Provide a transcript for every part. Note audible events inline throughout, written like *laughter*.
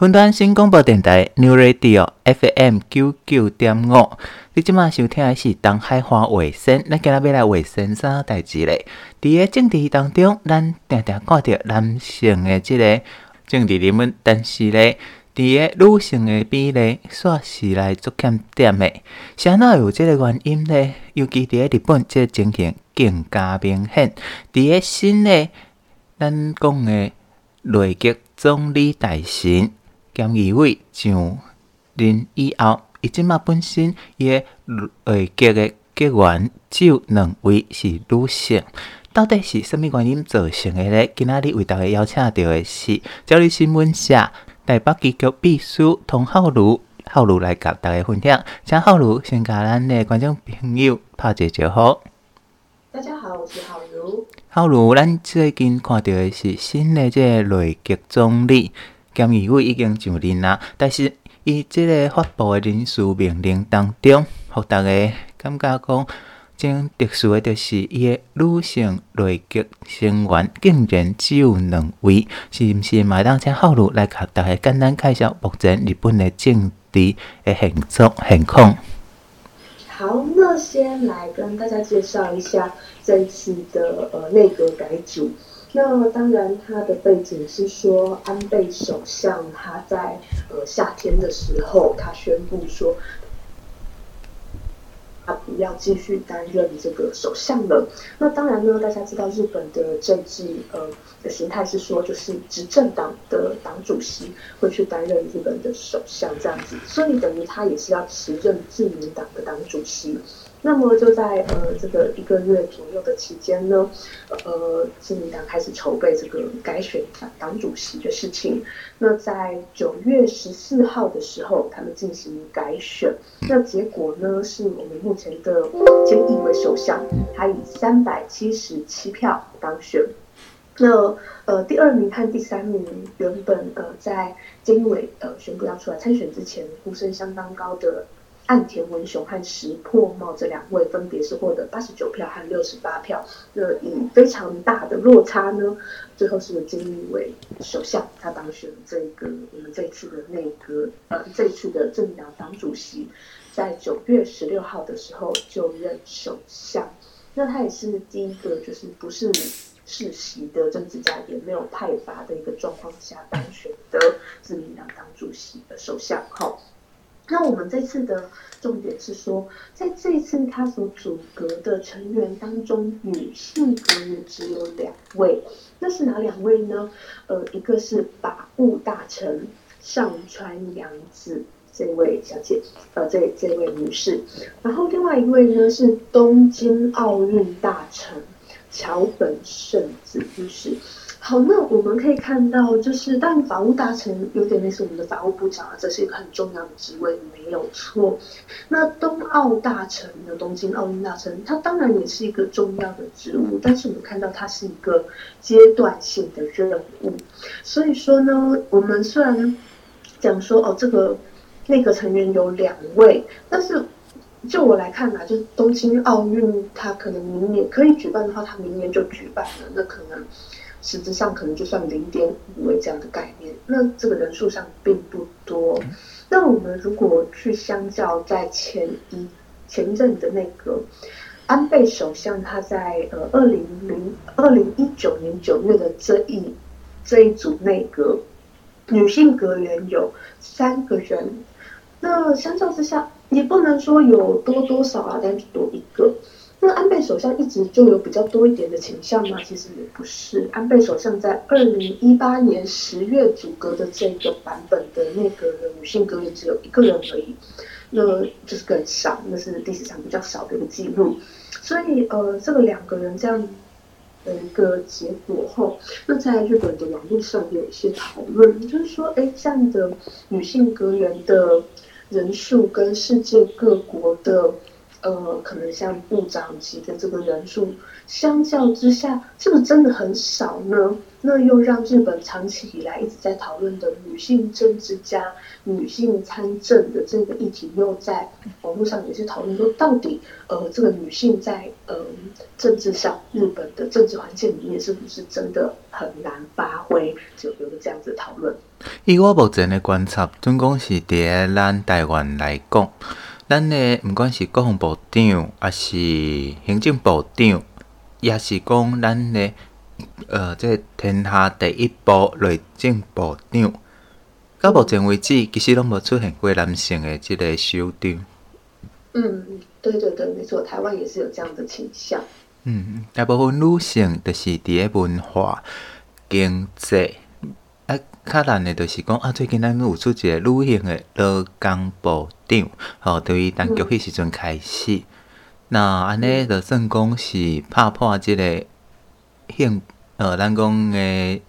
云端新广播电台 New Radio FM 九九点五，你即马收听的是东海花卫星。咱今日要来卫星啥代志咧？伫个政治当中，咱定定看到男性的即个政治人物，但是咧，伫个女性的比例煞是来足欠点的。啥哪有即个原因咧？尤其伫个日本，即个情形更加明显。伫个新的咱讲的内阁总理大臣。菅义伟上任以后，伊即马本身伊个内阁个阁员只有两位是女性，到底是啥物原因造成的咧？今仔日为大家邀请到的是朝日新闻社台北支局秘书童浩如，浩如来甲大家分享。请浩如先甲咱的观众朋友拍一个招呼。大家好，我是浩如。浩如，咱最近看到的是新的这个内阁总理。菅义伟已经上任啦，但是伊即个发布的人事命令当中，互大家感觉讲，真特殊的，就是伊的女性内阁成员竟然只有两位，是毋是？麦当请浩如来甲大家简单介绍目前日本的政治的现状现况。好，那先来跟大家介绍一下这次的呃内阁改组。那当然，他的背景是说，安倍首相他在呃夏天的时候，他宣布说，他不要继续担任这个首相了。那当然呢，大家知道日本的政治呃的形态是说，就是执政党的党主席会去担任日本的首相这样子，所以等于他也是要辞任自民党的党主席。那么就在呃这个一个月左右的期间呢，呃，自民党开始筹备这个改选党主席的事情。那在九月十四号的时候，他们进行改选。那结果呢，是我们目前的菅义伟首相，他以三百七十七票当选。那呃，第二名和第三名原本呃在菅义伟呃宣布要出来参选之前，呼声相当高的。岸田文雄和石破茂这两位分别是获得八十九票和六十八票，那以非常大的落差呢，最后是由菅义伟首相他当选了这个我们这次的内阁，呃，这次的自民党党主席，在九月十六号的时候就任首相，那他也是第一个就是不是世袭的政治家，也没有派阀的一个状况下当选的自民党党主席的首相，好。那我们这次的重点是说，在这次他所组阁的成员当中，女性阁员只有两位，那是哪两位呢？呃，一个是法务大臣上川阳子这位小姐，呃，这这位女士，然后另外一位呢是东京奥运大臣桥本圣子女士。好，那我们可以看到，就是但法务大臣有点类似我们的法务部长啊，这是一个很重要的职位，没有错。那东奥大臣的东京奥运大臣，他当然也是一个重要的职务，但是我们看到他是一个阶段性的任务。所以说呢，我们虽然讲说哦，这个那个成员有两位，但是就我来看、啊，就是东京奥运，他可能明年可以举办的话，他明年就举办了，那可能。实质上可能就算零点五位这样的概念，那这个人数上并不多。那我们如果去相较在前一前任的那个安倍首相，他在呃二零零二零一九年九月的这一这一组内阁，女性阁员有三个人。那相较之下，也不能说有多多少啊，但是多一个。那安倍首相一直就有比较多一点的倾向吗？其实也不是。安倍首相在二零一八年十月组阁的这个版本的内阁的女性阁员只有一个人而已，那就是更少，那是历史上比较少的一个记录。所以呃，这个两个人这样的一个结果后，那在日本的网络上有一些讨论，就是说，哎，这样的女性阁员的人数跟世界各国的。呃，可能像部长级的这个人数，相较之下，是不是真的很少呢？那又让日本长期以来一直在讨论的女性政治家、女性参政的这个议题，又在网络上也是讨论说，到底呃，这个女性在呃政治上，日本的政治环境里面，是不是真的很难发挥？就有了这样子讨论。以我目前的观察，总共是伫咱台湾来讲，咱诶毋管是国防部长，抑是行政部长，也是讲咱诶。呃，即个、天下第一部内政部长，到目前为止，其实拢无出现过男性诶即个首长。嗯，对对对，没错，台湾也是有这样的倾向。嗯，大部分女性都是伫咧文化、经济，啊，较难的，就是讲啊，最近咱有出一个女性的劳工部长，吼、哦，对于当局迄时阵开始，嗯、那安尼就算讲是拍破即个。性呃，咱讲诶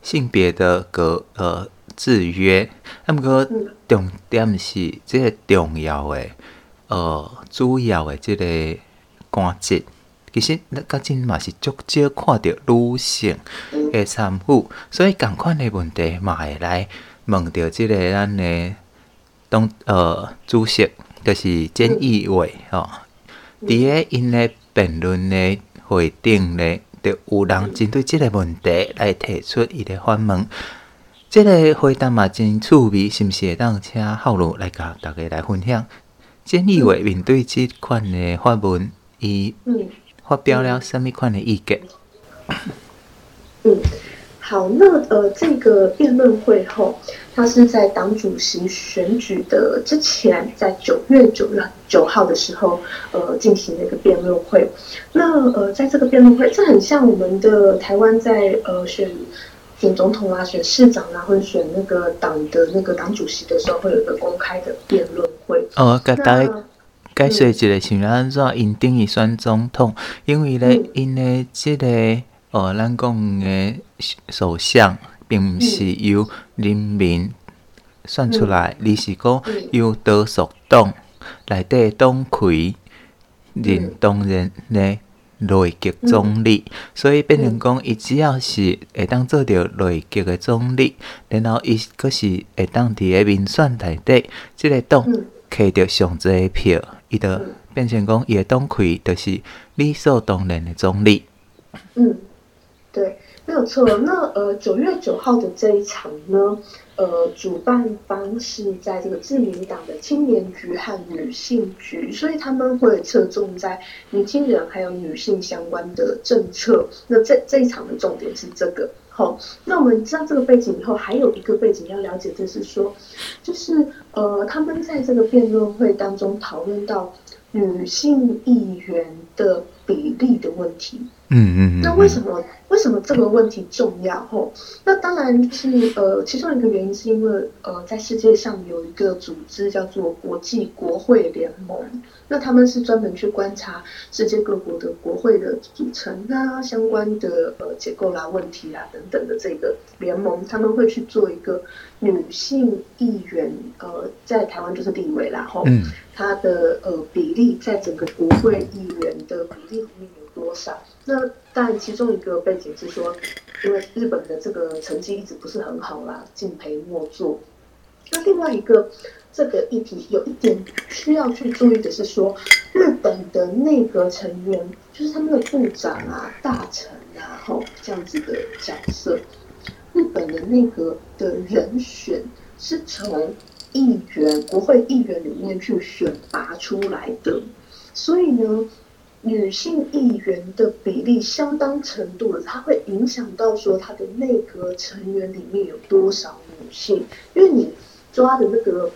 性别的个呃制约，啊，毋过重点是即个重要诶呃主要诶即个关节，其实咱较真嘛是足少看着女性诶参与，所以共款诶问题嘛会来问着即个咱诶当呃主席，就是菅义伟吼，伫个因诶辩论诶会顶咧。就有人针对即个问题来提出伊个反问，这个回答嘛真趣味，是毋是会当请浩如来甲大家来分享？菅义伟面对即款的发问，伊发表了什么款的意见？嗯。好，那呃，这个辩论会后，它是在党主席选举的之前，在九月九月九号的时候，呃，进行了一个辩论会。那呃，在这个辩论会，这很像我们的台湾在呃选选总统啊、选市长啊，或者选那个党的那个党主席的时候，会有一个公开的辩论会。哦，该说一个，像安怎因等于选总统，因为咧，因为这个。哦，咱讲诶首相并毋是由人民选出来，而、嗯、是讲由多数党内底党魁任当任的内阁总理，所以变成讲，伊只要是会当做着内阁的总理，然后伊阁是会当伫个民选内底，即个党摕着上侪票，伊就变成讲，伊个党魁就是理所当然的总理。嗯。对，没有错。那呃，九月九号的这一场呢，呃，主办方是在这个自民党的青年局和女性局，所以他们会侧重在年轻人还有女性相关的政策。那这这一场的重点是这个。好，那我们知道这个背景以后，还有一个背景要了解，就是说，就是呃，他们在这个辩论会当中讨论到女性议员的比例的问题。嗯嗯嗯。那为什么？为什么这个问题重要？吼，那当然是呃，其中一个原因是因为呃，在世界上有一个组织叫做国际国会联盟，那他们是专门去观察世界各国的国会的组成啊、相关的呃结构啦、问题啊等等的这个联盟，他们会去做一个女性议员呃，在台湾就是地位啦，吼，它的呃比例在整个国会议员的比例里面有多少？那但其中一个背景是说，因为日本的这个成绩一直不是很好啦，敬陪末座。那另外一个这个议题有一点需要去注意的是说，日本的内阁成员就是他们的部长啊、大臣啊，吼这样子的角色，日本的内阁的人选是从议员、国会议员里面去选拔出来的，所以呢。女性议员的比例相当程度的，它会影响到说她的内阁成员里面有多少女性，因为你抓的那个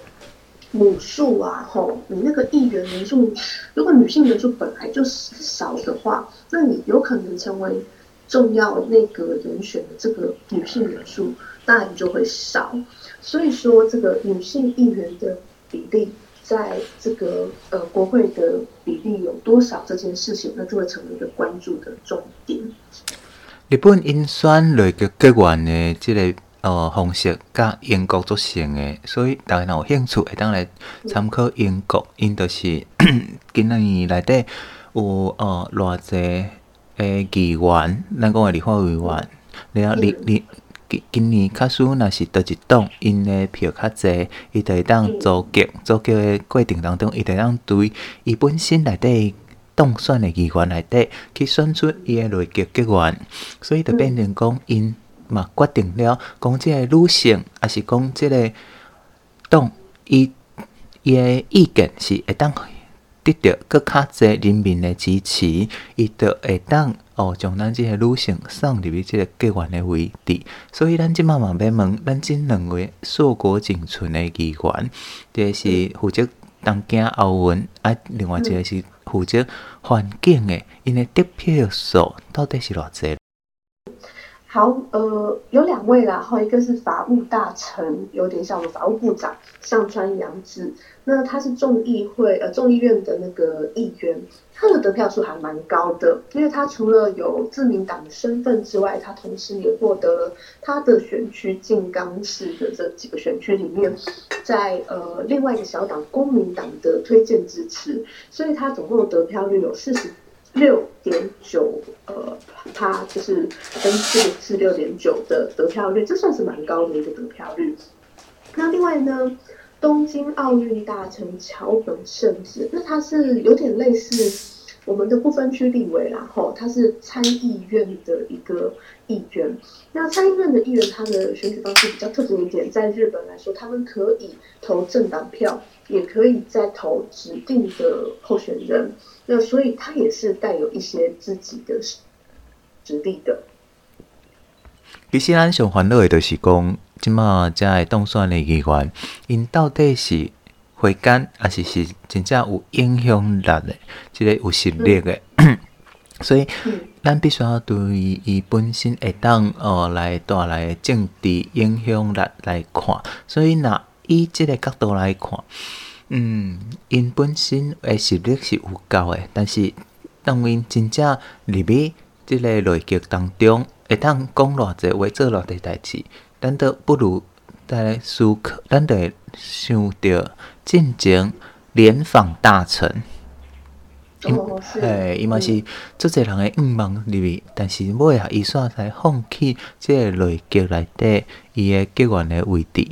母数啊，吼，你那个议员人数，如果女性人数本来就少的话，那你有可能成为重要内阁人选的这个女性人数那你就会少，所以说这个女性议员的比例。在这个呃国会的比例有多少这件事情，那就会成为一个关注的重点。日本因选内阁阁员的这个呃方式甲英国做成的，所以大家若有兴趣会当来参考英国，因着是 *coughs* 今年内底有呃偌济诶议员，咱讲诶立法委员，然后你你今今年卡输若是倒一党，因诶票较济，伊着会当组局，组局诶过程当中，伊着会当对伊本身内底当选诶议员内底去选出伊诶内阁阁员，所以就变成讲因。嘛，决定了讲即个女性，也是讲即个党，伊伊诶意见是会当得到更较侪人民的支持，伊就会当哦，将咱即个女性送入去即个阁员的位置。所以咱即马嘛要问，咱即两位硕果仅存的议员，一个是负责东京奥运，啊，另外一个是负责环境的，因的得票数到底是偌侪？好，呃，有两位啦，哈，一个是法务大臣，有点像我们法务部长上川阳子，那他是众议会呃众议院的那个议员，他的得票数还蛮高的，因为他除了有自民党的身份之外，他同时也获得了他的选区静冈市的这几个选区里面，在呃另外一个小党公民党的推荐支持，所以他总共的得票率有四十。六点九，呃，他就是分四是六点九的得票率，这算是蛮高的一个得票率。那另外呢，东京奥运大臣桥本圣子，那他是有点类似我们的不分区立委啦，吼，他是参议院的一个议员。那参议院的议员，他的选举方式比较特别一点，在日本来说，他们可以投政党票，也可以再投指定的候选人。那所以他也是带有一些自己的实力的。其实咱上烦恼的就是讲，即马遮会当选的议员，因到底是会干，还是是真正有影响力的，即、这个有实力的。嗯、*coughs* 所以，咱、嗯、必须要对伊本身会当呃来带来政治影响力来看。所以，若以即个角度来看。嗯，因本身诶实力是有够诶，但是当因真正入去即个内局当中，会当讲偌济话，做偌济代志，咱都不如在思考，咱都会想着进前联访大臣。哦，是。诶，伊嘛是足侪人诶愿望入去，但是尾啊，伊煞才放弃即个内阁内底伊诶阁员诶位置。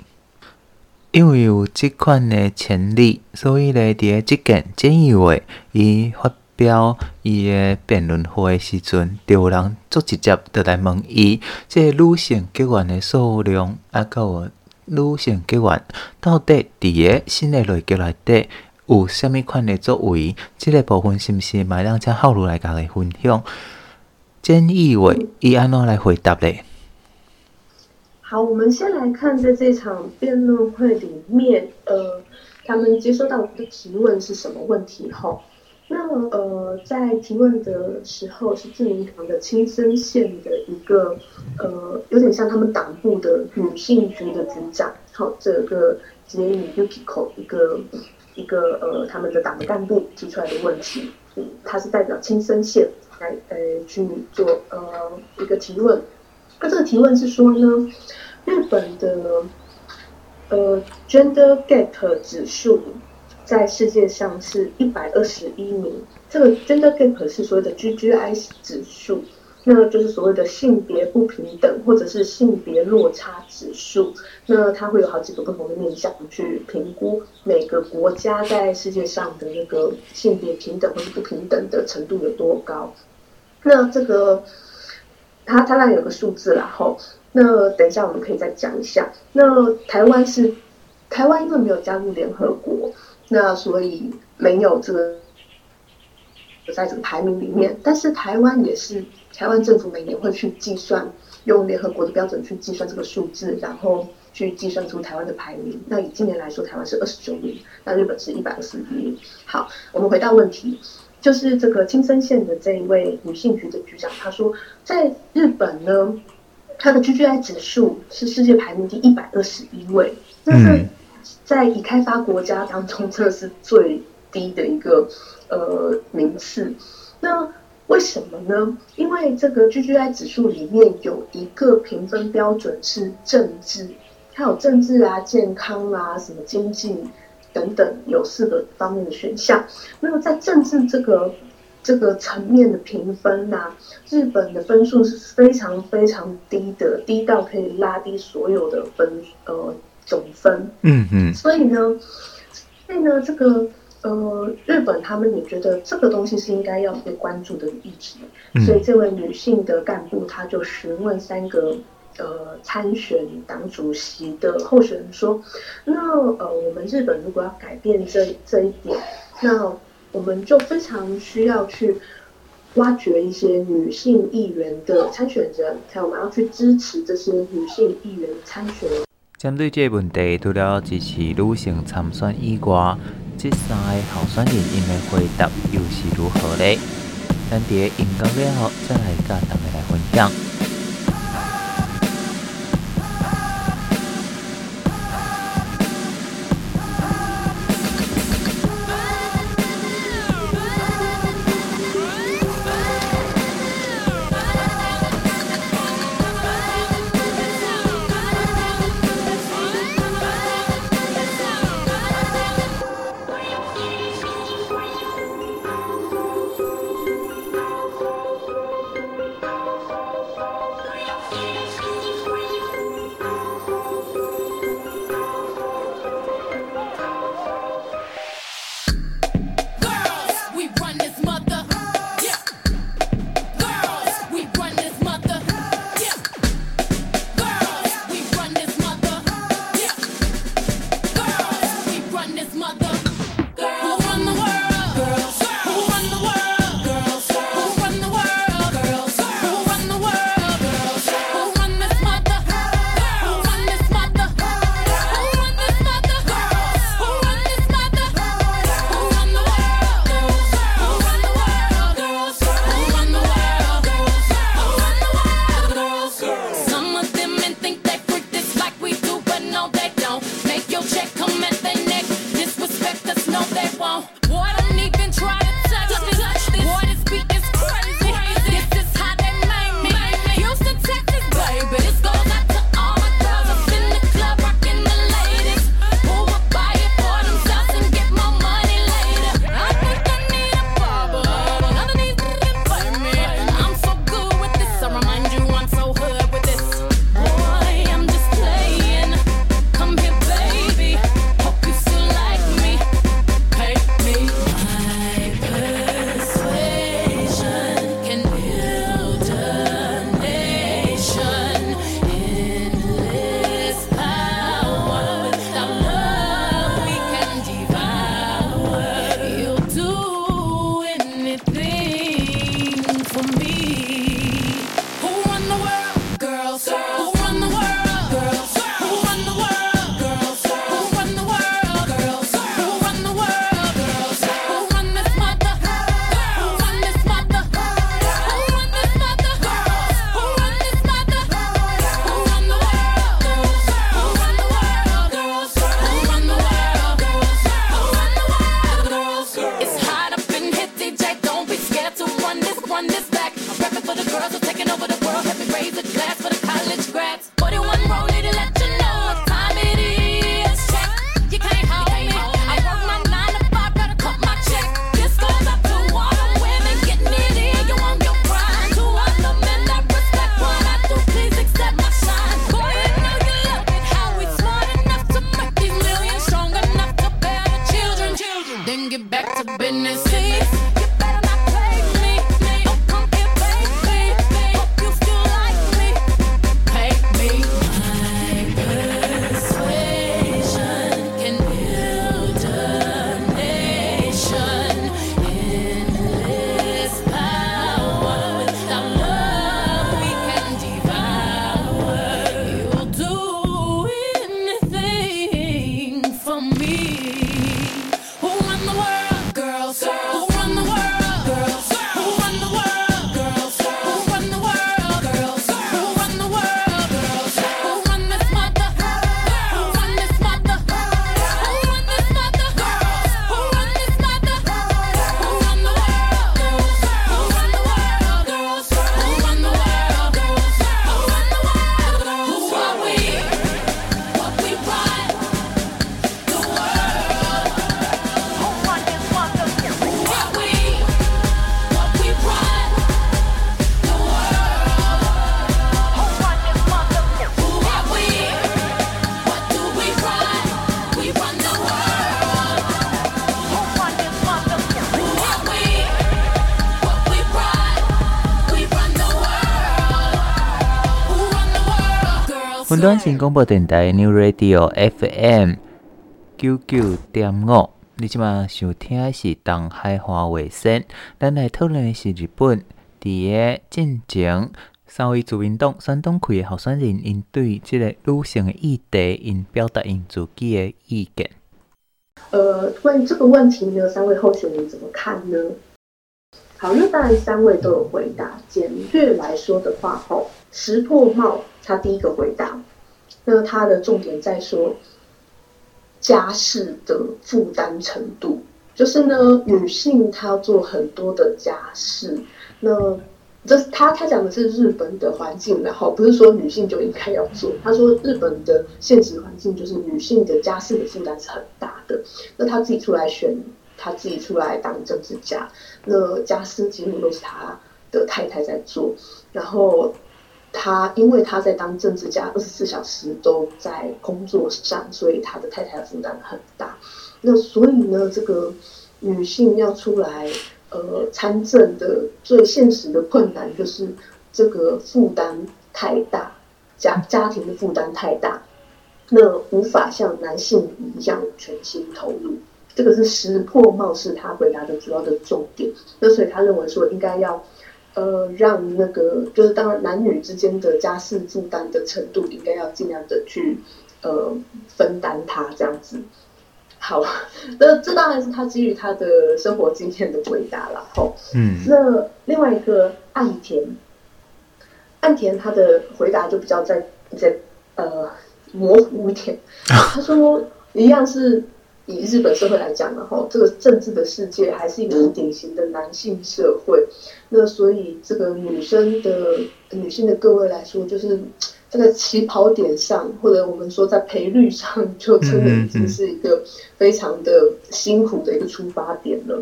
因为有即款的潜力，所以咧，伫诶即件建议话伊发表伊个辩论会时阵，就有人足直接就来问伊，即个女性结员的数量，啊，个女性结员到底伫个新的内阁内底有啥物款的作为？即个部分是毋是卖让遮浩如来甲伊分享？菅义伟伊安怎来回答咧？好，我们先来看在这场辩论会里面，呃，他们接收到的提问是什么问题？哈，那呃，在提问的时候是自民党的青森县的一个，呃，有点像他们党部的女性局的局长，好，这个杰米 Yukiko 一个一个呃，他们的党的干部提出来的问题，嗯，他是代表青森县来呃去做呃一个提问。那这个提问是说呢，日本的呃 gender gap 指数在世界上是一百二十一名。这个 gender gap 是所谓的 GGI 指数，那就是所谓的性别不平等或者是性别落差指数。那它会有好几个不同的面向去评估每个国家在世界上的那个性别平等或者不平等的程度有多高。那这个。它它那有个数字，然后那等一下我们可以再讲一下。那台湾是台湾，因为没有加入联合国，那所以没有这个在这个排名里面。但是台湾也是台湾政府每年会去计算，用联合国的标准去计算这个数字，然后去计算出台湾的排名。那以今年来说，台湾是二十九名，那日本是一百二十一名。好，我们回到问题。就是这个青森县的这一位女性局的局长，她说，在日本呢，她的 GGI 指数是世界排名第一百二十一位，那是在已开发国家当中，这是最低的一个呃名次。那为什么呢？因为这个 GGI 指数里面有一个评分标准是政治，还有政治啊、健康啊、什么经济等等，有四个方面的选项。那么在政治这个这个层面的评分呢、啊，日本的分数是非常非常低的，低到可以拉低所有的分呃总分。嗯嗯。所以呢，所以呢，这个。呃，日本他们也觉得这个东西是应该要被关注的议题，嗯、所以这位女性的干部，她就询问三个呃参选党主席的候选人说：“那呃，我们日本如果要改变这这一点，那我们就非常需要去挖掘一些女性议员的参选人，还有我们要去支持这些女性议员参选。”针对这个问题，除了支持女性参选以外，这三个候选人因的回答又是如何呢？咱伫个音乐了后，再来甲大家来分享。get back to business. 云端新广播电台 New Radio FM 九九点五，你即马想听的是东海华卫生，咱来讨论的是日本伫个进前三位自民党选党开的候选人，因对即个女性的议题，因表达因自己的意见。呃，关于这个问题呢，三位候选人怎么看呢？好，那当然三位都有回答。简略来说的话，吼，石破茂他第一个回答，那他的重点在说家事的负担程度，就是呢，女性她要做很多的家事。那这他他讲的是日本的环境，然后不是说女性就应该要做。他说日本的现实环境就是女性的家事的负担是很大的。那他自己出来选。他自己出来当政治家，那家事几乎都是他的太太在做。然后他因为他在当政治家，二十四小时都在工作上，所以他的太太的负担很大。那所以呢，这个女性要出来呃参政的最现实的困难就是这个负担太大，家家庭的负担太大，那无法像男性一样全心投入。这个是石破茂是他回答的主要的重点，那所以他认为说应该要，呃，让那个就是当然男女之间的家事负担的程度应该要尽量的去呃分担它这样子。好，*laughs* 那这当然是他基于他的生活经验的回答了。吼，嗯，那另外一个岸田，岸田他的回答就比较在在呃模糊一点，*laughs* 他说一样是。以日本社会来讲呢，哈，这个政治的世界还是一个很典型的男性社会。那所以这个女生的女性的各位来说，就是这个起跑点上，或者我们说在赔率上，就真的已经是一个非常的辛苦的一个出发点了。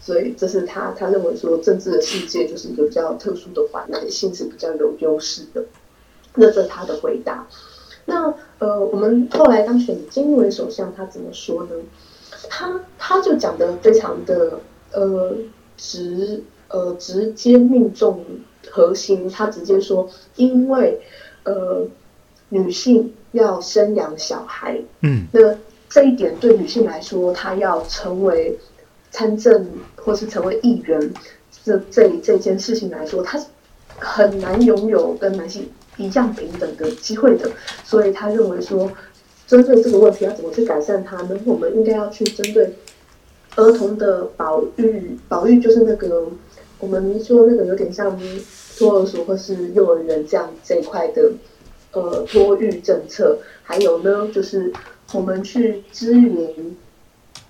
所以这是他他认为说，政治的世界就是一个比较特殊的环，男性是比较有优势的。那这是他的回答。那呃，我们后来当选菅义伟首相，他怎么说呢？他他就讲得非常的呃直呃直接命中核心，他直接说，因为呃女性要生养小孩，嗯，那这一点对女性来说，她要成为参政或是成为议员，这这这件事情来说，她很难拥有跟男性。一样平等的机会的，所以他认为说，针对这个问题要怎么去改善它呢？我们应该要去针对儿童的保育，保育就是那个我们说那个有点像托儿所或是幼儿园这样这一块的呃托育政策，还有呢就是我们去支援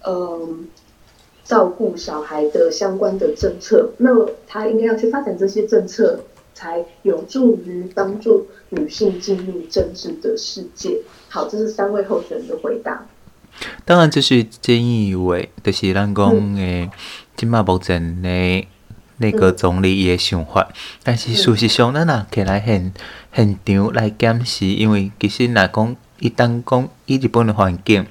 嗯、照顾小孩的相关的政策，那他应该要去发展这些政策。才有助于帮助女性进入政治的世界。好，这是三位候选人的回答。当然，这是菅义伟，就是咱讲诶，今嘛目前的那个总理伊的想法。嗯、但是事实上，咱若起来现现场来检视，因为其实若讲，伊当讲伊日本的环境，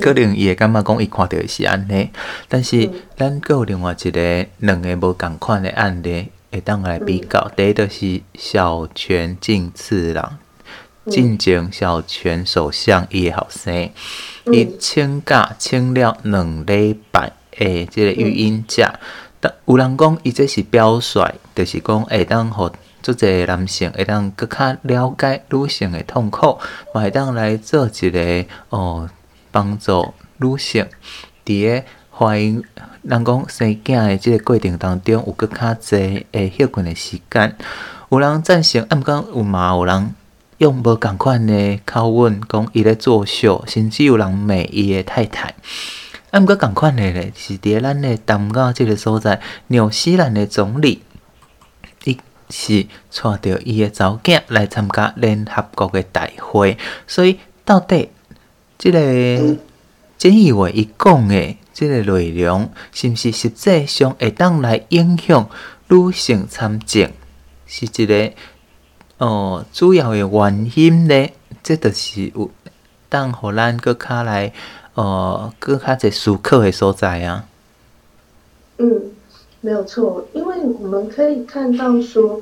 可能伊会感觉讲伊看到是安尼。但是咱搁有另外一个两个无共款的案例。会当来比较，嗯、第一个是小泉进次郎，进前小泉首相伊个后生，伊请假请了两礼拜诶，即个育婴假，但有人讲伊这是表率，就是讲会当互做侪男性会当搁较了解女性诶痛苦，嘛会当来做一个哦帮助女性。伫诶怀孕。人讲生囝的即个过程当中，有阁较侪诶休困的时间，有人赞成，啊毋过有嘛有人用无共款的口吻讲伊咧作秀，甚至有人骂伊的太太。啊毋过共款的咧，是伫咱的淡江即个所在，纽西兰的总理，伊是带着伊的查某囝来参加联合国的大会，所以到底即个菅义话伊讲的。这个内容是毋是实际上会当来影响女性参政，是一个哦主要的原因呢？这就是有当互咱搁较来哦搁较侪思考的所在啊。嗯，没有错，因为我们可以看到说，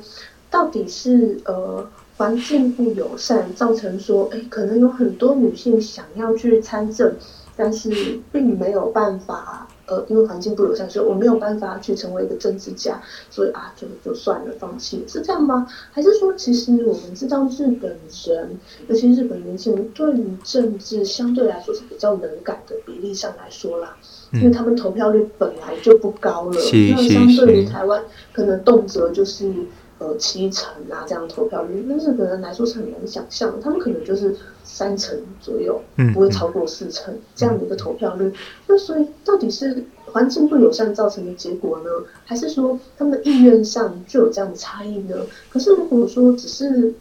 到底是呃环境不友善，造成说，哎，可能有很多女性想要去参政，但是并没有办法。呃，因为环境不友善，所以我没有办法去成为一个政治家，所以啊，就就算了，放弃，是这样吗？还是说，其实我们知道日本人，尤其日本年轻人对于政治相对来说是比较冷感的比例上来说啦，嗯、因为他们投票率本来就不高了，那相对于台湾，可能动辄就是。呃，七成啊，这样投票率，那日本人来说是很难想象的，他们可能就是三成左右，不会超过四成这样的一个投票率。嗯嗯、那所以，到底是环境不友善造成的结果呢，还是说他们的意愿上就有这样的差异呢？可是如果说只是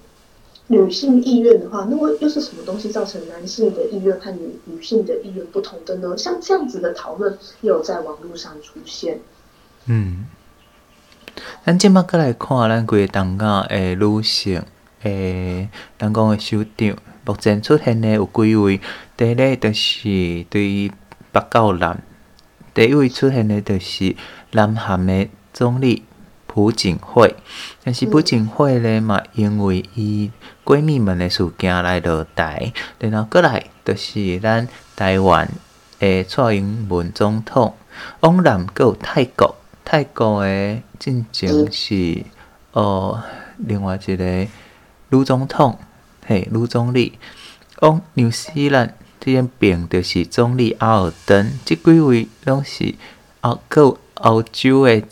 女性意愿的话，那么又是什么东西造成男性的意愿和女女性的意愿不同的呢？像这样子的讨论也有在网络上出现。嗯。咱即马过来看，咱规个东亚诶女性诶，咱讲诶首长，目前出现诶有几位？第一个就是对于北高南，第一位出现诶就是南韩诶总理朴槿惠。但是朴槿惠咧嘛，因为伊闺蜜们诶事件来落台，然后过来就是咱台湾诶蔡英文总统，往南阁有泰国。泰国诶，进前是哦，另外一个女总统，嘿，女总理。往纽西兰这边边就是总理阿尔登，即几位拢是欧，阁有欧洲诶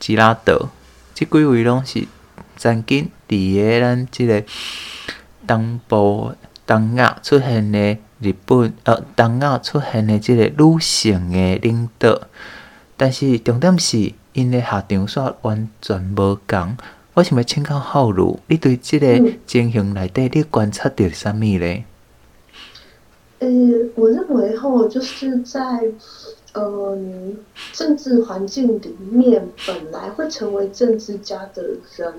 吉拉德，即几位拢是曾经伫个咱即个东部东亚出现诶日本，呃，东亚出现诶即个女性诶领导。但是重点是，因诶下场煞完全无共。我想要请教浩如，你对即个情形内底，你观察到啥物咧？呃，我认为吼，就是在呃政治环境里面，本来会成为政治家的人，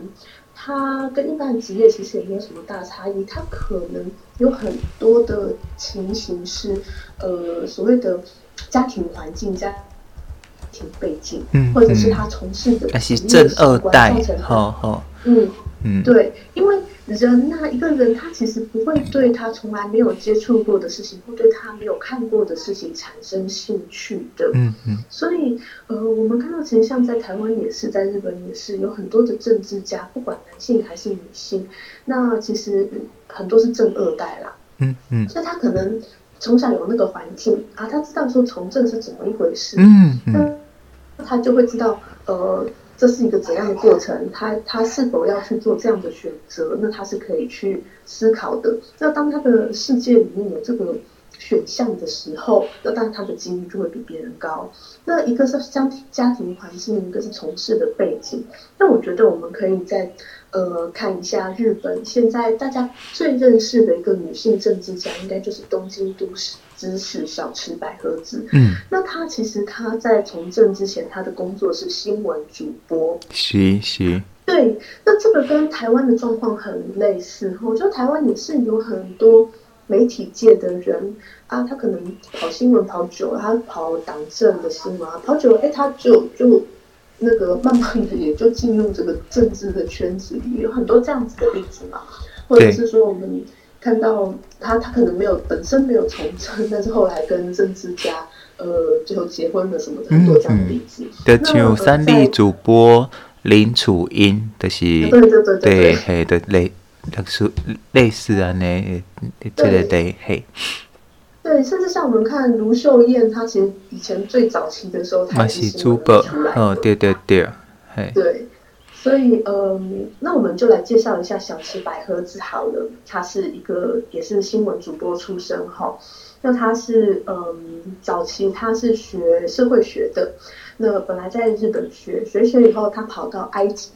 他跟一般的职业其实也没有什么大差异。他可能有很多的情形是，呃，所谓的家庭环境在。背景，嗯，或者是他从事的，是政二代，好好，嗯嗯，对，因为人呐、啊，一个人他其实不会对他从来没有接触过的事情，或对他没有看过的事情产生兴趣的，嗯嗯，所以呃，我们看到其实像在台湾也是，在日本也是，有很多的政治家，不管男性还是女性，那其实很多是正二代啦，嗯嗯，所以他可能从小有那个环境啊，他知道说从政是怎么一回事，嗯嗯。他就会知道，呃，这是一个怎样的过程，他他是否要去做这样的选择，那他是可以去思考的。那当他的世界里面有这个选项的时候，那当然他的几率就会比别人高。那一个是家庭家庭环境，一个是从事的背景。那我觉得我们可以再呃看一下日本现在大家最认识的一个女性政治家，应该就是东京都市。知识小吃百合子，嗯，那他其实他在从政之前，他的工作是新闻主播，是是，对，那这个跟台湾的状况很类似，我觉得台湾也是有很多媒体界的人啊，他可能跑新闻跑久了，他跑党政的新闻啊，跑久了，哎，他就就那个慢慢的也就进入这个政治的圈子里，有很多这样子的例子嘛，或者是说我们。看到他，他可能没有本身没有从政，但是后来跟政治家，呃，最后结婚了什么的，很多这样的例子。的、嗯、就三立主播林楚茵，就是对对对对对，嘿的类类似类似啊，那这个对嘿。对，甚至像我们看卢秀燕，她其实以前最早期的时候，她是主播，哦，对对对，嘿。对。所以，嗯，那我们就来介绍一下小池百合子好了。他是一个也是新闻主播出身哈。那他是，嗯，早期他是学社会学的。那本来在日本学学学以后，他跑到埃及，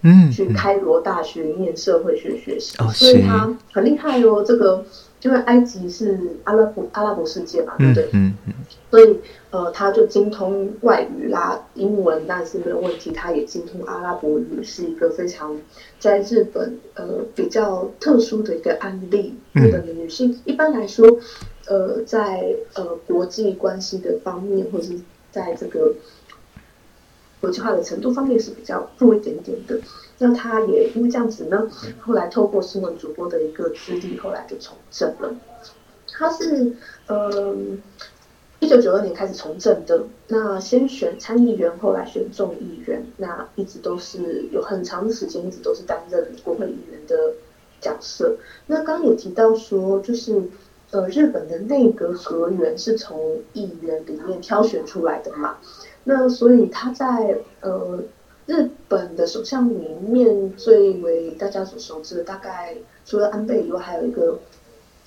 嗯，去开罗大学念社会学学习。哦，所以他很厉害哦，这个。因为埃及是阿拉伯阿拉伯世界嘛，对不对？嗯嗯。所以呃，他就精通外语啦，英文但是没有问题。他也精通阿拉伯语，是一个非常在日本呃比较特殊的一个案例。日本的女性一般来说，呃，在呃国际关系的方面，或者是在这个国际化的程度方面是比较弱一点点的。那他也因为这样子呢，后来透过新闻主播的一个资历，后来就从政了。他是嗯，一九九二年开始从政的。那先选参议员，后来选众议员，那一直都是有很长的时间，一直都是担任国会议员的角色。那刚刚也提到说，就是呃，日本的内阁阁员是从议员里面挑选出来的嘛。那所以他在呃。日本的首相里面最为大家所熟知的，大概除了安倍以外，还有一个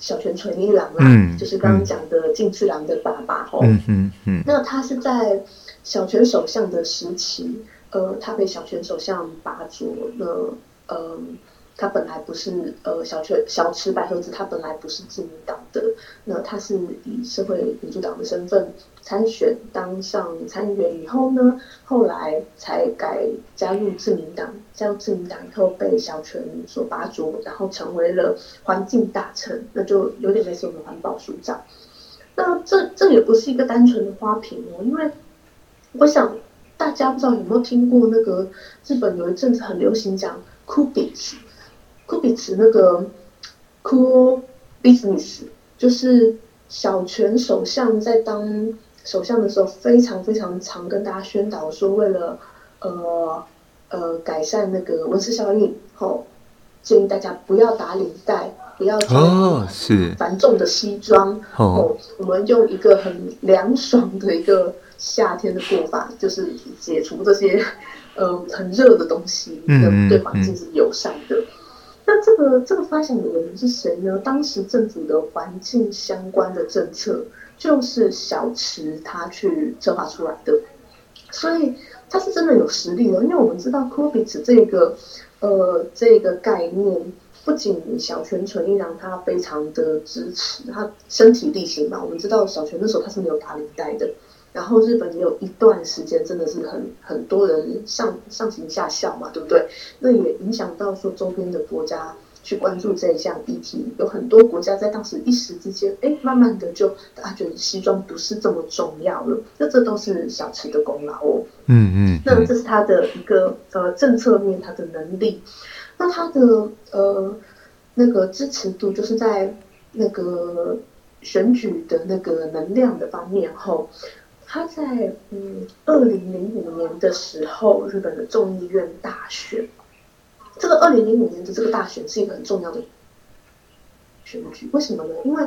小泉纯一郎啦，嗯、就是刚刚讲的近次郎的爸爸吼。嗯嗯嗯。那他是在小泉首相的时期，呃，他被小泉首相拔擢了，呃。他本来不是呃小泉小池百合子，他本来不是自民党的，那他是以社会民主党的身份参选，当上参议员以后呢，后来才改加入自民党，加入自民党以后被小泉所拔擢，然后成为了环境大臣，那就有点类似我们环保署长。那这这也不是一个单纯的花瓶哦，因为我想大家不知道有没有听过那个日本有一阵子很流行讲 Cool 酷比茨那个 Cool Business，就是小泉首相在当首相的时候，非常非常常跟大家宣导说，为了呃呃改善那个温室效应，后建议大家不要打领带，不要穿繁重的西装，哦，我们用一个很凉爽的一个夏天的过法，就是解除这些呃很热的东西，嗯，对环境是友善的。个这个发想的人是谁呢？当时政府的环境相关的政策就是小池他去策划出来的，所以他是真的有实力的。因为我们知道 Coolbits 这个呃这个概念，不仅小泉纯一郎他非常的支持，他身体力行嘛。我们知道小泉那时候他是没有打领带的。然后日本也有一段时间真的是很很多人上上行下效嘛，对不对？那也影响到说周边的国家去关注这一项议题，有很多国家在当时一时之间，哎，慢慢的就大家觉得西装不是这么重要了。那这都是小池的功劳哦。嗯嗯。那这是他的一个呃政策面，他的能力。那他的呃那个支持度，就是在那个选举的那个能量的方面后。他在嗯，二零零五年的时候，日本的众议院大选，这个二零零五年的这个大选是一个很重要的选举。为什么呢？因为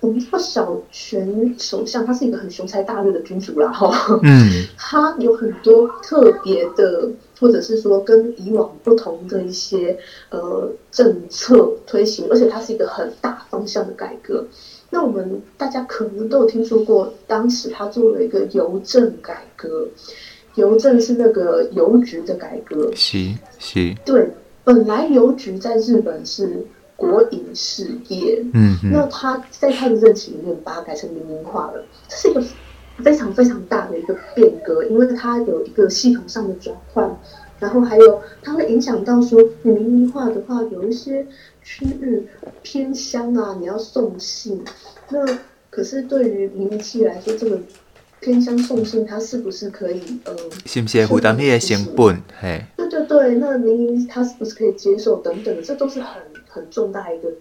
我们知道小泉首相他是一个很雄才大略的君主啦，哈，嗯，*laughs* 他有很多特别的，或者是说跟以往不同的一些呃政策推行，而且他是一个很大方向的改革。那我们大家可能都有听说过，当时他做了一个邮政改革，邮政是那个邮局的改革。是是。对，本来邮局在日本是国营事业，嗯，那他在他的任期里面把它改成民营化了，这是一个非常非常大的一个变革，因为它有一个系统上的转换，然后还有它会影响到说，你民营化的话，有一些。区域偏乡啊，你要送信，那可是对于民营企业来说，这个偏乡送信，它是不是可以呃？是不是负担那个成本？嘿，对对，那明明他是不是可以接受？等等的，这都是很很重大一个，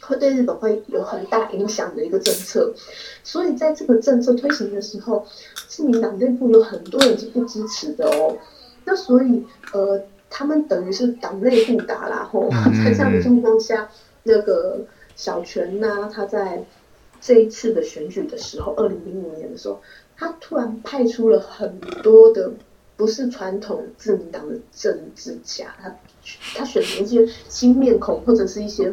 会对日本会有很大影响的一个政策。所以在这个政策推行的时候，自民党内部有很多人是不支持的哦。那所以呃。他们等于是党内互打啦，吼，在这样的状况下，那个小泉呢，他在这一次的选举的时候，二零零五年的时候，他突然派出了很多的不是传统自民党的政治家，他他选择一些新面孔，或者是一些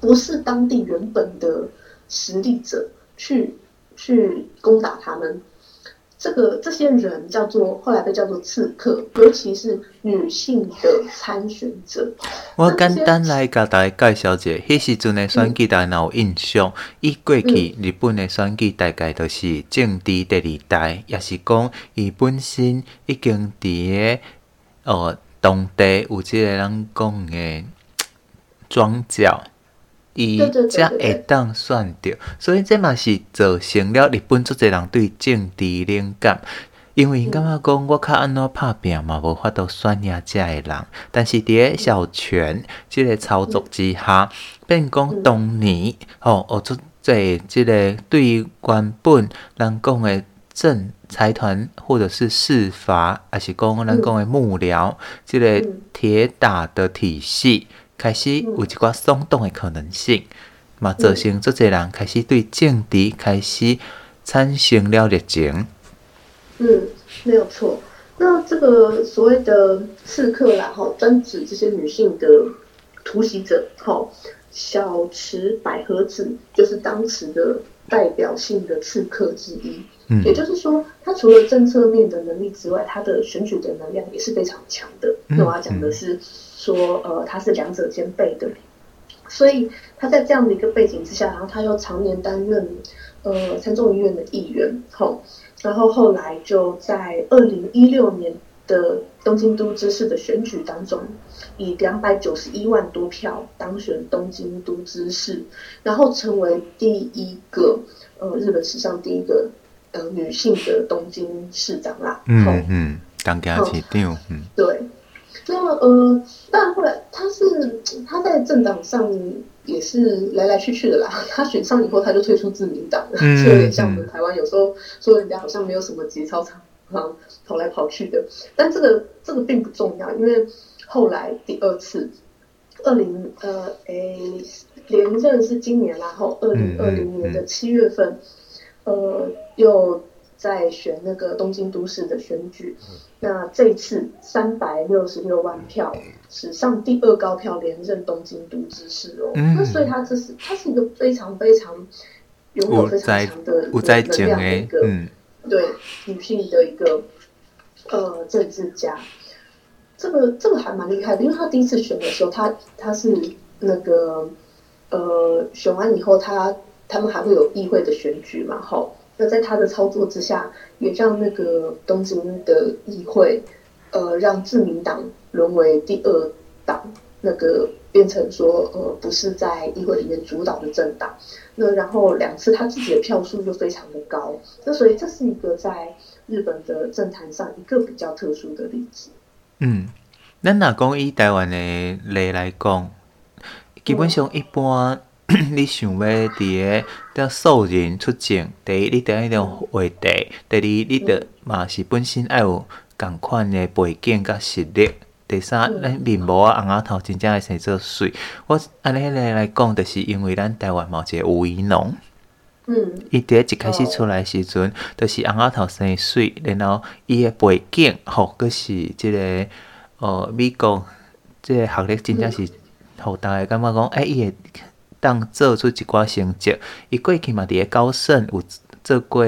不是当地原本的实力者去去攻打他们。这个这些人叫做后来被叫做刺客，尤其是女性的参选者。我简单来给大家介绍一下，迄时阵的选举大家有印象。伊、嗯、过去日本的选举大概都是政治第二代，也是讲伊本身已经伫个哦当地有即个人讲的庄脚。伊才会当选着，所以这嘛是造成了日本足侪人对政治冷感。因为因感觉讲我较安怎拍拼嘛，无法度选赢遮个人。但是伫个小泉即个操作之下，变讲当年吼，学出这即个对于原本人讲诶政财团或者是司法，还是讲咱讲诶幕僚，即、个铁打的体系开始有一寡松动的可能性，嘛造成足侪人开始对政治开始产生了热情。嗯，没有错。那这个所谓的刺客啦，哈，专指这些女性的突袭者，哈，小池百合子就是当时的代表性的刺客之一。嗯，也就是说，他除了政策面的能力之外，他的选举的能量也是非常强的。那我要讲的是说，呃，他是两者兼备的。所以他在这样的一个背景之下，然后他又常年担任呃参众议院的议员，哈。然后后来就在二零一六年的东京都知事的选举当中，以两百九十一万多票当选东京都知事，然后成为第一个呃日本史上第一个呃女性的东京市长啦。嗯嗯，当家市长。嗯，对。那呃，但后来他是他在政党上。也是来来去去的啦。他选上以后，他就退出自民党了，嗯、就有点像我们台湾有时候说人家好像没有什么节操，常常跑来跑去的。但这个这个并不重要，因为后来第二次二零呃诶连任是今年，然后二零二零年的七月份，嗯嗯、呃又。在选那个东京都市的选举，那这一次三百六十六万票，史上第二高票连任东京都知事哦。嗯、那所以他这是他是一个非常非常拥有非常强的能量的一个，嗯、对女性的一个呃政治家。这个这个还蛮厉害的，因为他第一次选的时候，他他是那个呃选完以后他，他们还会有议会的选举嘛，吼。那在他的操作之下，也让那个东京的议会，呃，让自民党沦为第二党，那个变成说，呃，不是在议会里面主导的政党。那然后两次他自己的票数就非常的高，那所以这是一个在日本的政坛上一个比较特殊的例子。嗯，咱若讲以台湾的例来讲，基本上一般、*coughs* 你想要伫个要素人出镜，第一你得迄种话题，第二你得嘛是本身爱有共款的背景甲实力，第三咱面无啊红仔头真正会生做水。我安尼来来讲，就是因为咱台湾嘛一个吴怡农，嗯，伊伫一开始出来时阵，就是红仔头生水，然后伊的背景吼，阁是即个呃美国即个学历真正是，互大家感觉讲，哎伊会。当做出一寡成绩，伊过去嘛伫个高盛有做过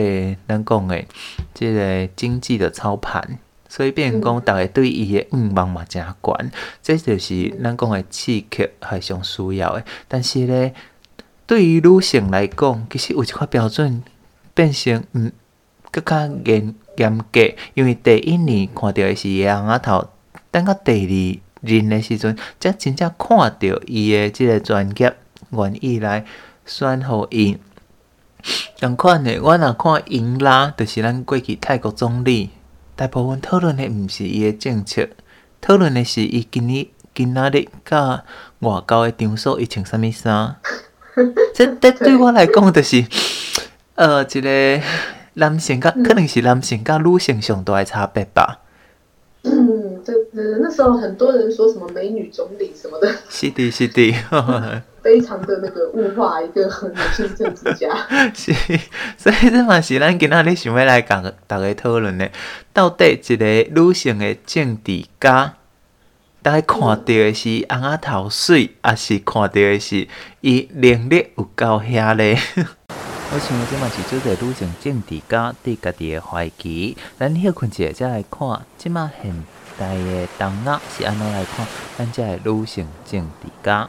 咱讲诶，即个经济的操盘，所以变讲逐个对伊诶愿望嘛诚悬，这就是咱讲诶刺客还上需要诶。但是咧，对于女性来讲，其实有一块标准变成嗯更较严严格，因为第一年看到诶是伊红仔头，等到第二任诶时阵，才真正看到伊诶即个专业。愿意来选互伊，同款的，我若看英拉，就是咱过去泰国总理，大部分讨论的毋是伊的政策，讨论的是伊今日今仔日甲外交的场所伊穿啥物衫。*laughs* 这这对我来讲，就是呃，一个男性甲可能是男性甲女性上大的差别吧。嗯，对，那时候很多人说什么美女总理什么的。是的，是的。非常的那个物化一个女性政治家，*laughs* 是，所以这嘛是咱今仔日想要来讲大家讨论的，到底一个女性的政治家，大家看到的是红仔头水，还是看到的是伊能力有够遐咧？*laughs* 我想这嘛是做个女性政治家对家己的怀疑，咱休困者再来看，这嘛现代的动画是安怎来看咱这个女性政治家。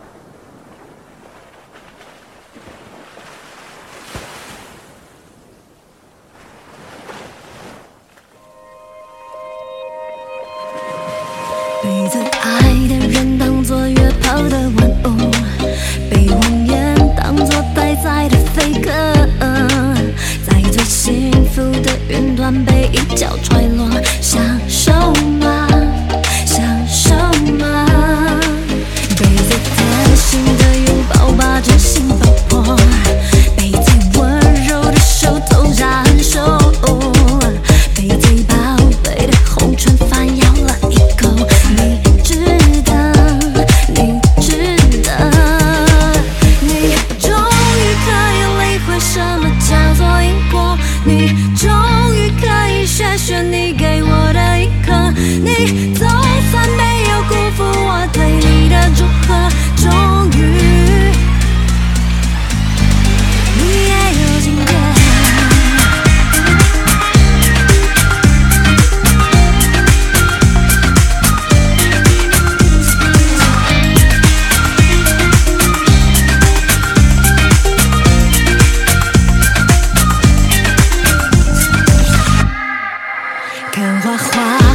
被最爱的人当作约炮的玩偶，被谎言当作待宰的飞鸽，在最幸福的云端。被一脚踹落，享受吗？享受吗？被最贴心的拥抱把真心爆破，被最温柔的手偷下画画。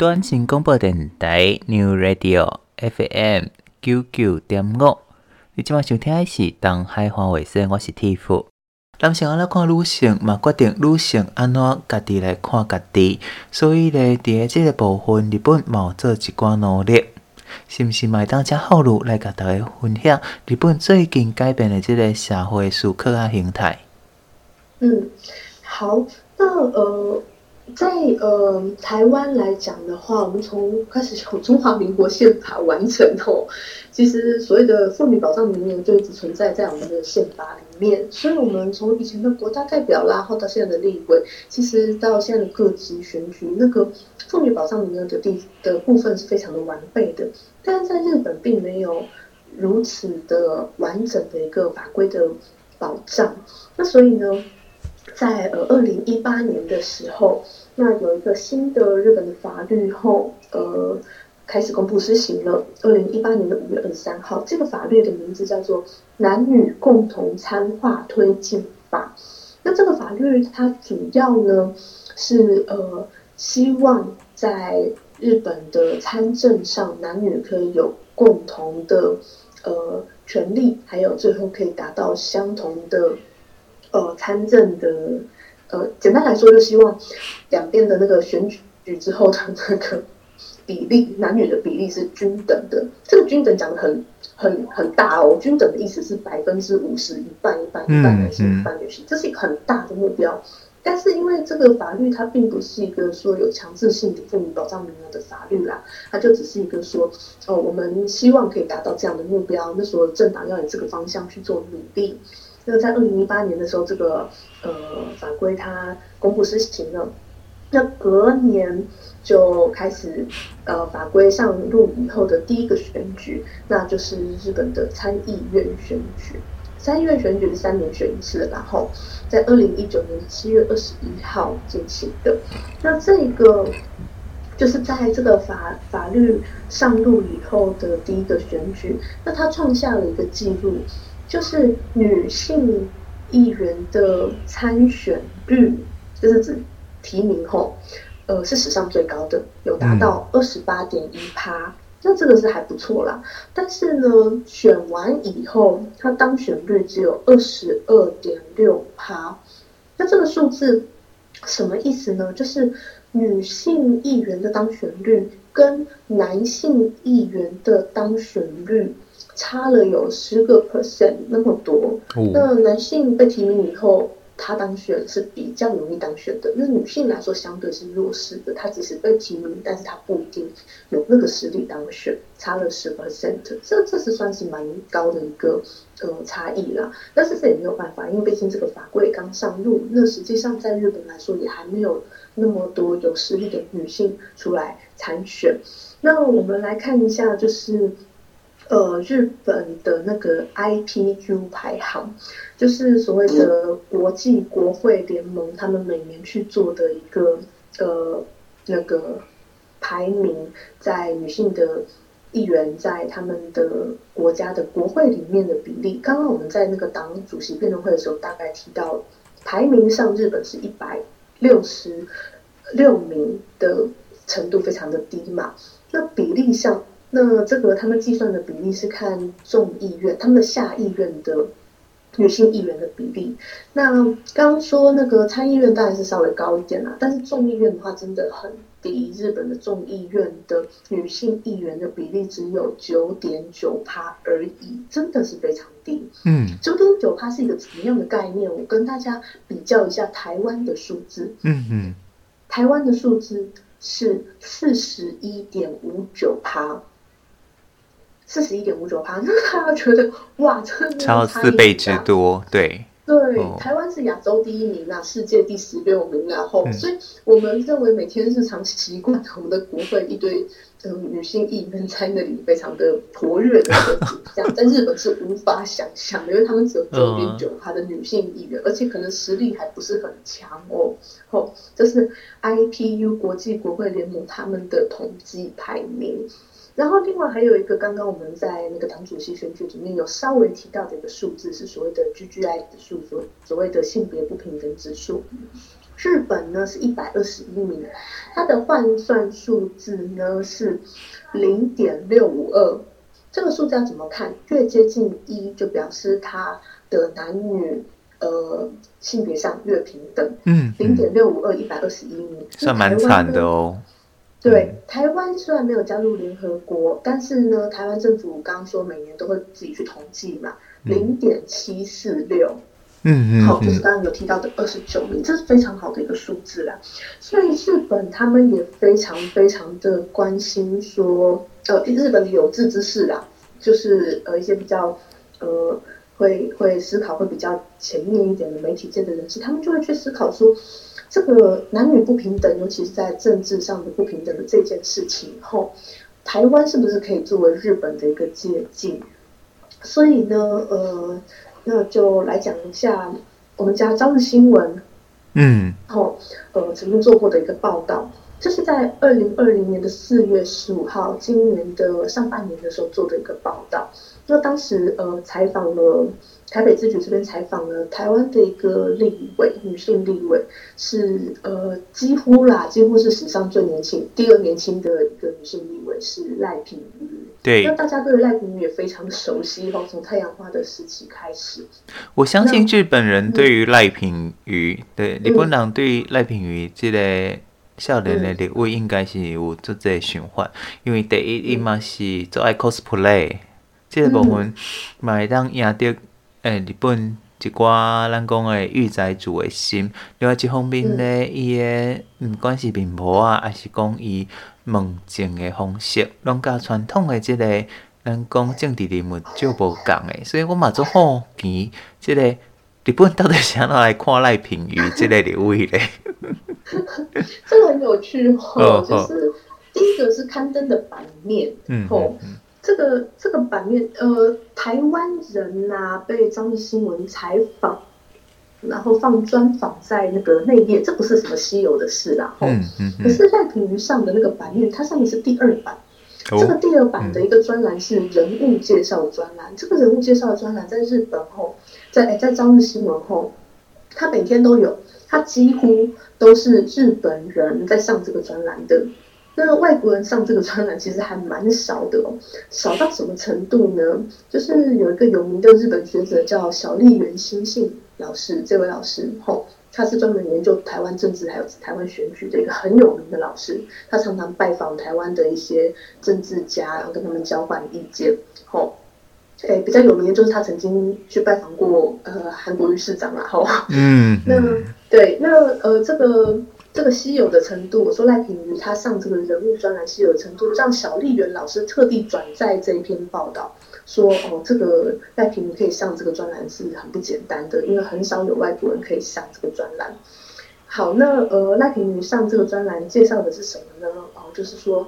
短信广播电台 New Radio FM 九九点五，你今晚收听的是东海花卫生，我是 Tiff。男性来看女性，嘛决定女性安怎家己来看家己，所以咧，伫个即个部分，日本冇做一寡努力，是毋是？麦当家好路来甲大家分享日本最近改变的即个社会思考啊形态。嗯，好，那呃。在呃台湾来讲的话，我们从开始从中华民国宪法完成后，*laughs* 其实所谓的妇女保障名额就一直存在在我们的宪法里面。所以，我们从以前的国家代表啦，后到现在的立委，其实到现在的各级选举，那个妇女保障名额的地的部分是非常的完备的。但是在日本并没有如此的完整的一个法规的保障。那所以呢，在呃二零一八年的时候。那有一个新的日本的法律后，呃，开始公布施行了。二零一八年的五月二十三号，这个法律的名字叫做《男女共同参化推进法》。那这个法律它主要呢是呃，希望在日本的参政上，男女可以有共同的呃权利，还有最后可以达到相同的呃参政的。呃，简单来说，就希望两边的那个选举之后的那个比例，男女的比例是均等的。这个均等讲的很很很大哦，均等的意思是百分之五十，一半一半，一半男性，一半女性，这是一个很大的目标。但是因为这个法律它并不是一个说有强制性的妇女保障名额的法律啦，它就只是一个说，哦，我们希望可以达到这样的目标，那所有政党要以这个方向去做努力。那在二零一八年的时候，这个呃法规它公布施行了。那隔年，就开始呃法规上路以后的第一个选举，那就是日本的参议院选举。参议院选举是三年选一次，然后在二零一九年七月二十一号进行的。那这个就是在这个法法律上路以后的第一个选举，那它创下了一个记录，就是女性议员的参选率，就是指提名后，呃，是史上最高的，有达到二十八点一趴。那这个是还不错啦，但是呢，选完以后，他当选率只有二十二点六趴。那这个数字什么意思呢？就是女性议员的当选率跟男性议员的当选率差了有十个 percent 那么多。那男性被提名以后。他当选是比较容易当选的，因为女性来说相对是弱势的，她只是被提名，但是她不一定有那个实力当选，差了十 percent，这这是算是蛮高的一个呃差异啦。但是这也没有办法，因为毕竟这个法规刚上路，那实际上在日本来说也还没有那么多有实力的女性出来参选。那我们来看一下，就是。呃，日本的那个 IPU 排行，就是所谓的国际国会联盟，他们每年去做的一个呃那个排名，在女性的议员在他们的国家的国会里面的比例。刚刚我们在那个党主席辩论会的时候，大概提到排名上，日本是一百六十六名的程度非常的低嘛，那比例上。那这个他们计算的比例是看众议院，他们的下议院的女性议员的比例。那刚刚说那个参议院当然是稍微高一点啦，但是众议院的话真的很低，日本的众议院的女性议员的比例只有九点九趴而已，真的是非常低。嗯，九点九趴是一个怎么样的概念？我跟大家比较一下台湾的数字。嗯嗯，台湾的数字是四十一点五九趴。四十一点五九趴，那大家觉得哇，真的超四倍之多，对。对，哦、台湾是亚洲第一名啊，世界第十六名，然后，嗯、所以我们认为每天日常习惯我们的国会一堆嗯、呃、女性议员在那里非常的活跃的这样，*laughs* 在日本是无法想象的，因为他们只有九点九趴的女性议员，嗯、而且可能实力还不是很强哦。哦，这是 IPU 国际国会联盟他们的统计排名。然后，另外还有一个，刚刚我们在那个党主席选举里面有稍微提到的一个数字，是所谓的 GGI 指数，所所谓的性别不平等指数。日本呢是一百二十一名，它的换算数字呢是零点六五二。这个数字要怎么看？越接近一，就表示它的男女呃性别上越平等。嗯，零点六五二，一百二十一名，算蛮惨的哦。对，台湾虽然没有加入联合国，但是呢，台湾政府刚刚说每年都会自己去统计嘛，零点七四六，嗯嗯，好，就是刚刚有提到的二十九名，这是非常好的一个数字啦。所以日本他们也非常非常的关心说，呃，日本的有志之士啦，就是呃一些比较呃会会思考会比较前面一点的媒体界的人士，他们就会去思考说。这个男女不平等，尤其是在政治上的不平等的这件事情后，台湾是不是可以作为日本的一个借鉴？所以呢，呃，那就来讲一下我们家朝日新闻，嗯，然后呃曾经做过的一个报道，这，是在二零二零年的四月十五号，今年的上半年的时候做的一个报道。那当时呃采访了。台北自举这边采访了台湾的一个立委，女性立委是呃几乎啦，几乎是史上最年轻、第二年轻的一个女性立委是赖品妤。对，那大家对赖品妤也非常的熟悉哦，从太阳花的时期开始。我相信日本人对于赖品妤，嗯、对日本人对于赖品妤这个少年的立位应该是有足侪想法，因为第一伊嘛是做爱 cosplay，这个部分嘛会当赢得。诶、欸，日本一寡咱讲诶御宅族诶心，另外一方面咧，伊诶毋管是面膜啊，还是讲伊问政诶方式，拢甲传统诶即个咱讲政治人物就无共诶，所以我嘛足好奇，即个日本到底是安怎来看赖品妤即个立位咧？*laughs* 这个很有趣哦，就是第一个是刊登的版面，嗯，哦，这个这个版面，呃，台湾人呐、啊、被朝日新闻采访，然后放专访在那个内页，这不是什么稀有的事啦，嗯嗯，可是赖品妤上的那个版面，它上面是第二版。这个第二版的一个专栏是人物介绍专栏，这个人物介绍的专栏在日本后，在在朝日新闻后，他每天都有，他几乎都是日本人在上这个专栏的。那外国人上这个专栏其实还蛮少的哦，少到什么程度呢？就是有一个有名的日本学者叫小笠原新幸老师，这位老师后。他是专门研究台湾政治还有台湾选举的一个很有名的老师，他常常拜访台湾的一些政治家，然后跟他们交换意见。吼，诶，比较有名的就是他曾经去拜访过呃韩国瑜市长啦。*laughs* 吼，嗯，那对，那呃这个这个稀有的程度，我说赖品妤他上这个人物专栏稀有的程度，让小丽媛老师特地转载这一篇报道。说哦，这个赖品妤可以上这个专栏是很不简单的，因为很少有外国人可以上这个专栏。好，那呃，赖品妤上这个专栏介绍的是什么呢？哦，就是说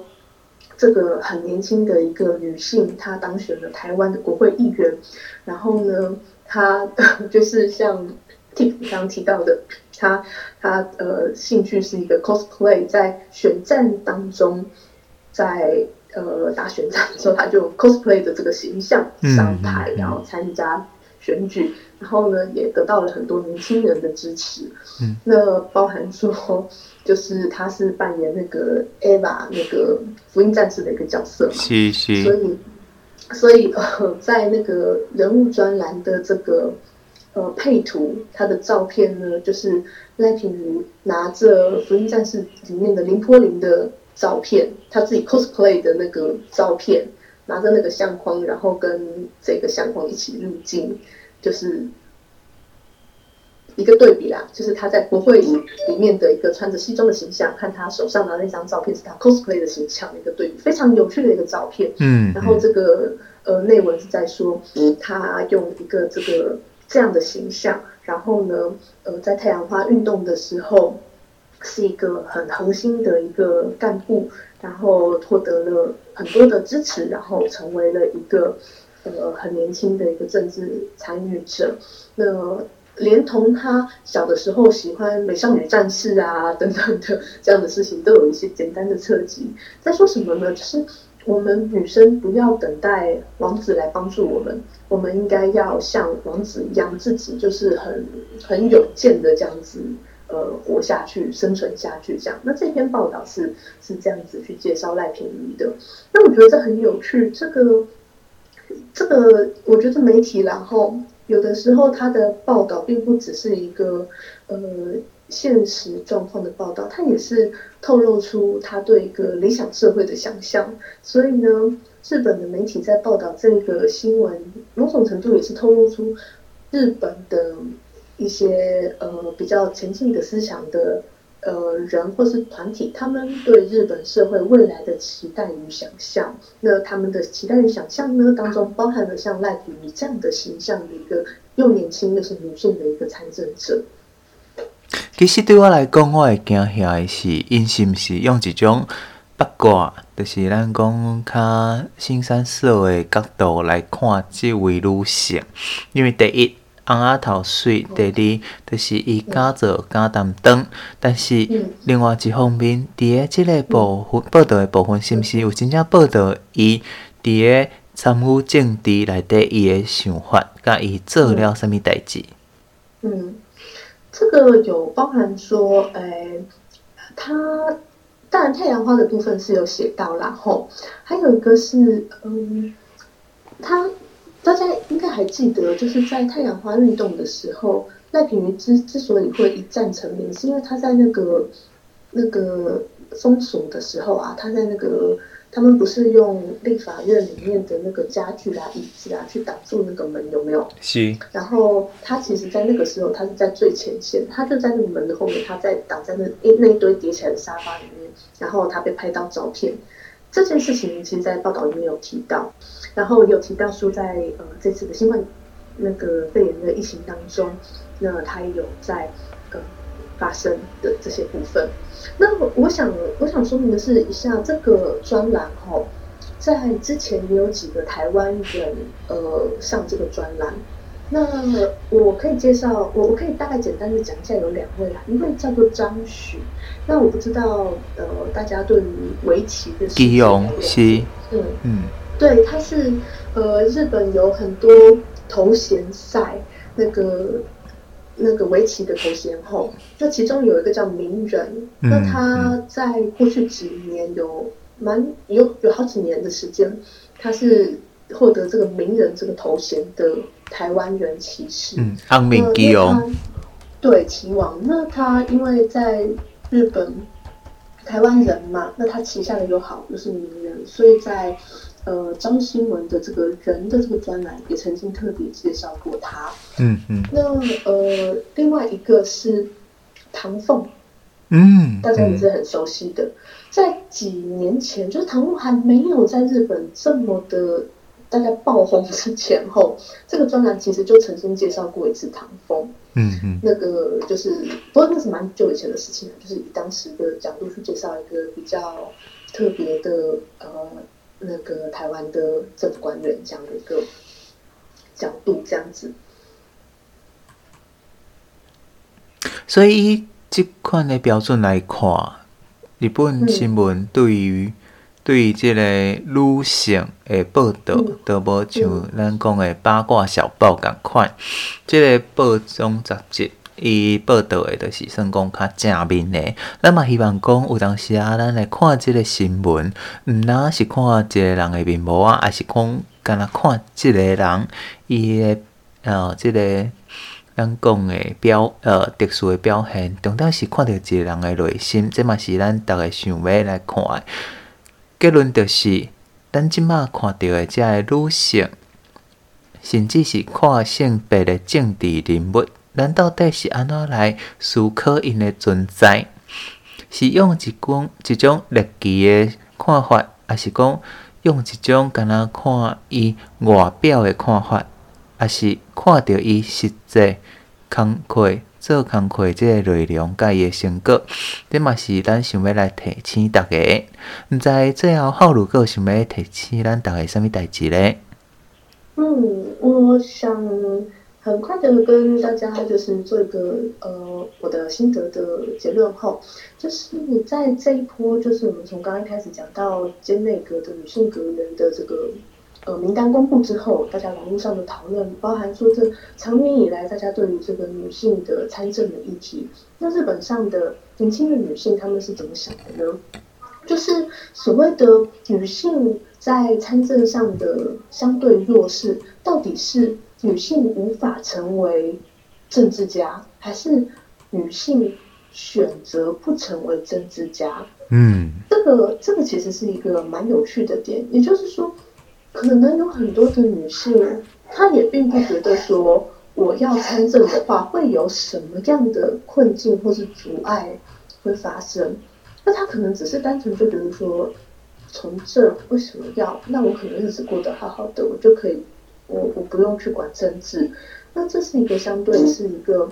这个很年轻的一个女性，她当选了台湾的国会议员，然后呢，她 *laughs* 就是像 Tip 刚提到的，她她呃兴趣是一个 cosplay，在选战当中，在。呃，打选战的时候，他就 cosplay 的这个形象上台，然后参加选举，然后呢，也得到了很多年轻人的支持。嗯，那包含说，就是他是扮演那个 Eva 那个福音战士的一个角色嘛，是是。所以，所以呃，在那个人物专栏的这个呃配图，他的照片呢，就是赖品如拿着福音战士里面的林波林的。照片，他自己 cosplay 的那个照片，拿着那个相框，然后跟这个相框一起入镜，就是一个对比啦。就是他在国会里里面的一个穿着西装的形象，看他手上拿那张照片是他 cosplay 的形象的一个对比，非常有趣的一个照片。嗯，然后这个呃内文是在说，他用一个这个这样的形象，然后呢，呃，在太阳花运动的时候。是一个很核心的一个干部，然后获得了很多的支持，然后成为了一个呃很年轻的一个政治参与者。那连同他小的时候喜欢美少女战士啊等等的这样的事情，都有一些简单的侧击。在说什么呢？就是我们女生不要等待王子来帮助我们，我们应该要像王子一样，自己就是很很有见的这样子。呃，活下去，生存下去，这样。那这篇报道是是这样子去介绍赖品宜的。那我觉得这很有趣。这个这个，我觉得媒体，然后有的时候他的报道并不只是一个呃现实状况的报道，它也是透露出他对一个理想社会的想象。所以呢，日本的媒体在报道这个新闻，某种程度也是透露出日本的。一些呃比较前进的思想的呃人或是团体，他们对日本社会未来的期待与想象，那他们的期待与想象呢，当中包含了像赖品妤这样的形象的一个又年轻又是女性的一个参政者。其实对我来讲，我会惊吓的是，因是毋是用一种八卦，就是咱讲较新三色的角度来看即位女性，因为第一。红仔头水，第二就是伊敢做敢担当，但是另外一方面，伫诶即个部分报道诶部分，是毋是有真正报道伊伫诶参与政治内底伊诶想法，甲伊做了啥物代志？嗯，这个有包含说，诶、欸，他当然太阳花的部分是有写到然后，还有一个是，嗯，他。大家应该还记得，就是在太阳花运动的时候，赖品妤之之所以会一战成名，是因为他在那个那个封锁的时候啊，他在那个他们不是用立法院里面的那个家具啊、椅子啊去挡住那个门，有没有？是。然后他其实，在那个时候，他是在最前线，他就在那个门的后面，他在挡在那一那一堆叠起来的沙发里面，然后他被拍到照片。这件事情其实，在报道里面有提到。然后有提到说在，在呃这次的新冠那个肺炎的疫情当中，那他也有在呃发生的这些部分。那我想我想说明的是一下这个专栏哈，在之前也有几个台湾人呃上这个专栏。那我可以介绍，我我可以大概简单的讲一下，有两位啦，一位叫做张许。那我不知道呃大家对于围棋的基隆西，嗯嗯，对，他是呃日本有很多头衔赛那个。那个围棋的头衔后，那其中有一个叫名人，嗯、那他在过去几年有蛮有有好几年的时间，他是获得这个名人这个头衔的台湾人棋士。嗯，安名棋王。对，棋王。那他因为在日本台湾人嘛，那他旗下的友好就是名人，所以在。呃，张新文的这个人的这个专栏也曾经特别介绍过他。嗯嗯。那呃，另外一个是唐凤，嗯，大家也是很熟悉的。在几年前，就是唐凤还没有在日本这么的大家爆红之前后，这个专栏其实就曾经介绍过一次唐凤。嗯嗯。那个就是，不过那是蛮久以前的事情了，就是以当时的角度去介绍一个比较特别的呃。那个台湾的政府官员这样的一个角度，这样子。所以以这款的标准来看，日本新闻对于、嗯、对于这个女性的报道，都无像咱讲的八卦小报咁款，这个报章杂志。伊报道的，就是算讲较正面的。咱嘛希望讲，有当时啊，咱来看即个新闻，毋呾是看一个人的面貌啊，还是讲干那看即个人伊的呃，即、这个咱讲的表呃特殊的表现，重点是看到一个人的内心，这嘛是咱逐个想要来看的。结论就是，咱即马看到的遮个女性，甚至是跨性别的政治人物。咱到底是安怎来思考因的存在？是用一种一种历奇的看法，还是讲用一种敢若看伊外表的看法，还是看到伊实际工课做工课即个内容甲伊的成果？这嘛是咱想要来提醒大家。毋知最后浩如阁想要提醒咱大家啥物代志咧？嗯，我想。很快的跟大家就是做一个呃我的心得的结论后，就是你在这一波，就是我们从刚刚开始讲到菅内阁的女性阁员的这个呃名单公布之后，大家网络上的讨论，包含说这长年以来大家对于这个女性的参政的议题，那日本上的年轻的女性她们是怎么想的呢？就是所谓的女性在参政上的相对弱势，到底是？女性无法成为政治家，还是女性选择不成为政治家？嗯，这个这个其实是一个蛮有趣的点。也就是说，可能有很多的女性，她也并不觉得说我要参政的话会有什么样的困境或是阻碍会发生。那她可能只是单纯就觉得说，从政为什么要？那我可能日子过得好好的，我就可以。我我不用去管政治，那这是一个相对是一个，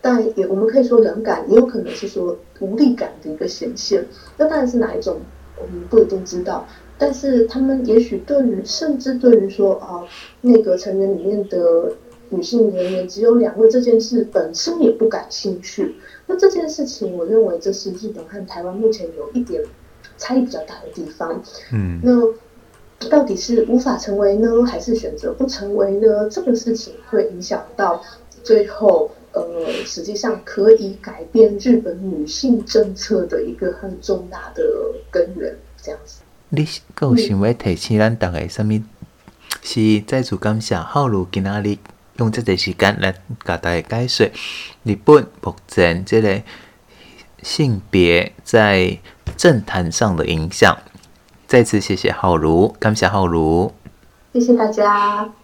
但也我们可以说冷感，也有可能是说无力感的一个显现。那当然是哪一种，我们不一定知道。但是他们也许对于，甚至对于说啊，那个成员里面的女性人员只有两位这件事本身也不感兴趣。那这件事情，我认为这是日本和台湾目前有一点差异比较大的地方。嗯，那。到底是无法成为呢，还是选择不成为呢？这个事情会影响到最后，呃，实际上可以改变日本女性政策的一个很重大的根源。这样子，你够想要提醒咱大家什么？是再次感谢浩如今仔日用这个时间来给大家解说日本目前这个性别在政坛上的影响。再次谢谢浩如，感谢浩如，谢谢大家。